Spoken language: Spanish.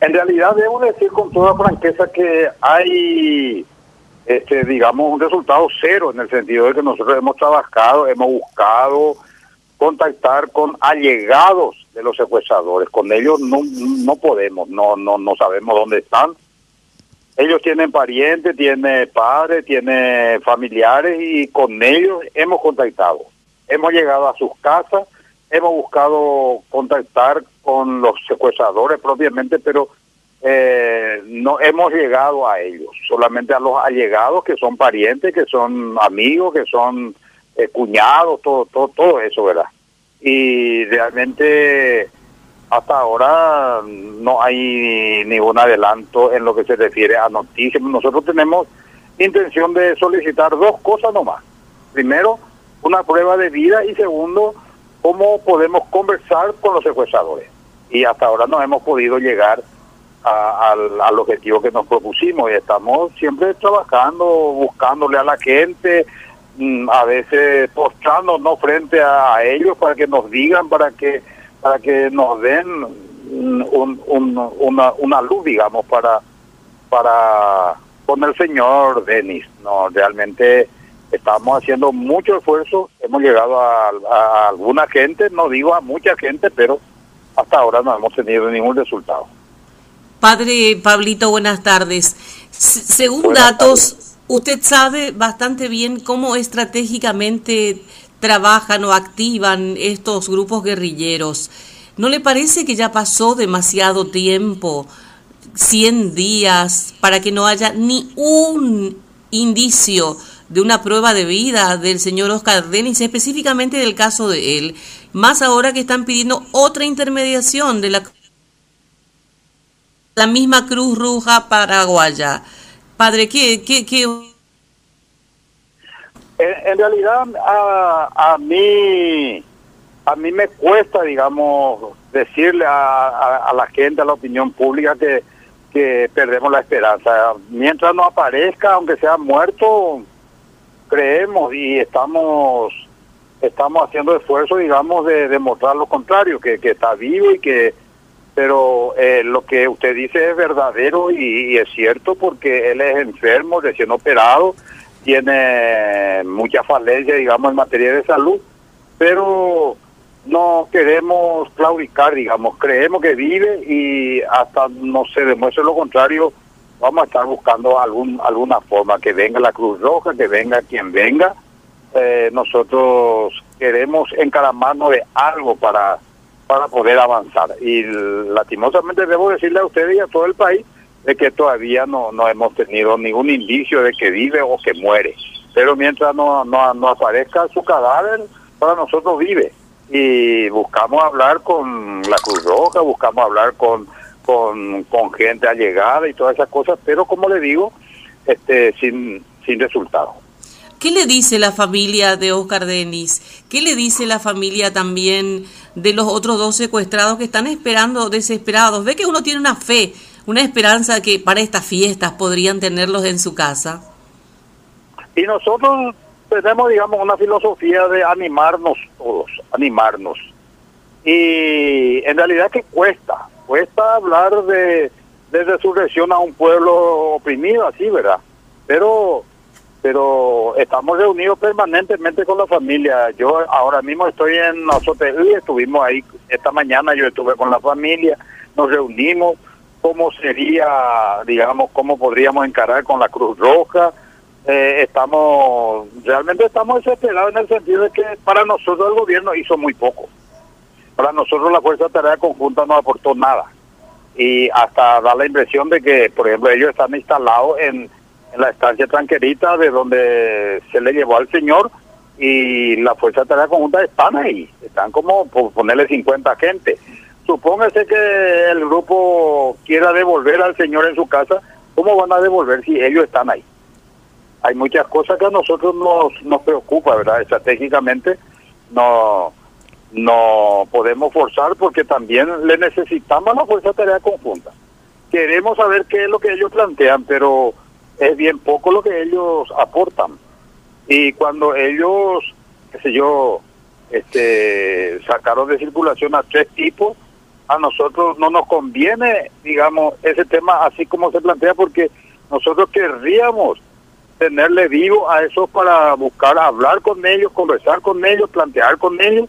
En realidad debo decir con toda franqueza que hay, este, digamos, un resultado cero en el sentido de que nosotros hemos trabajado, hemos buscado contactar con allegados de los secuestradores. Con ellos no, no podemos, no, no, no sabemos dónde están. Ellos tienen parientes, tienen padres, tienen familiares y con ellos hemos contactado. Hemos llegado a sus casas, hemos buscado contactar con los secuestradores propiamente, pero eh, no hemos llegado a ellos, solamente a los allegados que son parientes, que son amigos, que son eh, cuñados, todo, todo, todo eso, ¿verdad? Y realmente hasta ahora no hay ningún adelanto en lo que se refiere a noticias. Nosotros tenemos intención de solicitar dos cosas nomás. Primero, una prueba de vida y segundo, cómo podemos conversar con los secuestradores. Y hasta ahora no hemos podido llegar al, al, objetivo que nos propusimos y estamos siempre trabajando, buscándole a la gente, mm, a veces postrándonos frente a ellos para que nos digan, para que para que nos den un, una, una luz, digamos, para para con el señor Denis. No, realmente estamos haciendo mucho esfuerzo, hemos llegado a, alguna gente, no digo a mucha gente, pero hasta ahora no hemos tenido ningún resultado. Padre Pablito, buenas tardes. según datos, usted sabe bastante bien cómo estratégicamente trabajan o activan estos grupos guerrilleros. ¿No le parece que ya pasó demasiado tiempo, 100 días, para que no haya ni un indicio de una prueba de vida del señor Oscar Denis, específicamente del caso de él, más ahora que están pidiendo otra intermediación de la, la misma Cruz Roja Paraguaya. Padre, ¿qué, qué, qué? En, realidad a, a mí a mí me cuesta, digamos, decirle a, a la gente, a la opinión pública que que perdemos la esperanza. Mientras no aparezca, aunque sea muerto, creemos y estamos estamos haciendo esfuerzo, digamos, de demostrar lo contrario, que, está vivo y que... Pero eh, lo que usted dice es verdadero y, es cierto porque él es enfermo, recién operado, tiene mucha falencia, digamos, en materia de salud, pero no queremos claudicar, digamos, creemos que vive y hasta no se demuestre lo contrario, vamos a estar buscando algún alguna forma, que venga la Cruz Roja, que venga quien venga. Eh, nosotros queremos encaramarnos de algo para, para poder avanzar. Y lastimosamente debo decirle a ustedes y a todo el país de que todavía no, no hemos tenido ningún indicio de que vive o que muere. Pero mientras no, no, no aparezca su cadáver, para nosotros vive. Y buscamos hablar con la Cruz Roja, buscamos hablar con con, con gente allegada y todas esas cosas, pero como le digo, este sin, sin resultado. ¿Qué le dice la familia de Oscar Denis? ¿Qué le dice la familia también de los otros dos secuestrados que están esperando desesperados? ¿Ve que uno tiene una fe, una esperanza que para estas fiestas podrían tenerlos en su casa? Y nosotros tenemos, digamos, una filosofía de animarnos todos, animarnos. Y en realidad que cuesta, cuesta hablar de, de resurrección a un pueblo oprimido, así, ¿verdad? Pero pero estamos reunidos permanentemente con la familia. Yo ahora mismo estoy en y estuvimos ahí esta mañana, yo estuve con la familia, nos reunimos, cómo sería, digamos, cómo podríamos encarar con la Cruz Roja. Eh, estamos, realmente estamos desesperados en el sentido de que para nosotros el gobierno hizo muy poco. Para nosotros la Fuerza Tarea Conjunta no aportó nada. Y hasta da la impresión de que, por ejemplo, ellos están instalados en, la estancia tranquerita de donde se le llevó al señor y la Fuerza Tarea Conjunta están ahí. Están como por ponerle 50 gente. Supóngase que el grupo quiera devolver al señor en su casa, ¿cómo van a devolver si ellos están ahí? Hay muchas cosas que a nosotros nos, nos preocupa, ¿verdad? Estratégicamente no no podemos forzar porque también le necesitamos la fuerza tarea conjunta. Queremos saber qué es lo que ellos plantean, pero es bien poco lo que ellos aportan. Y cuando ellos, qué sé yo, este, sacaron de circulación a tres tipos, a nosotros no nos conviene, digamos, ese tema así como se plantea, porque nosotros querríamos tenerle vivo a eso para buscar hablar con ellos, conversar con ellos, plantear con ellos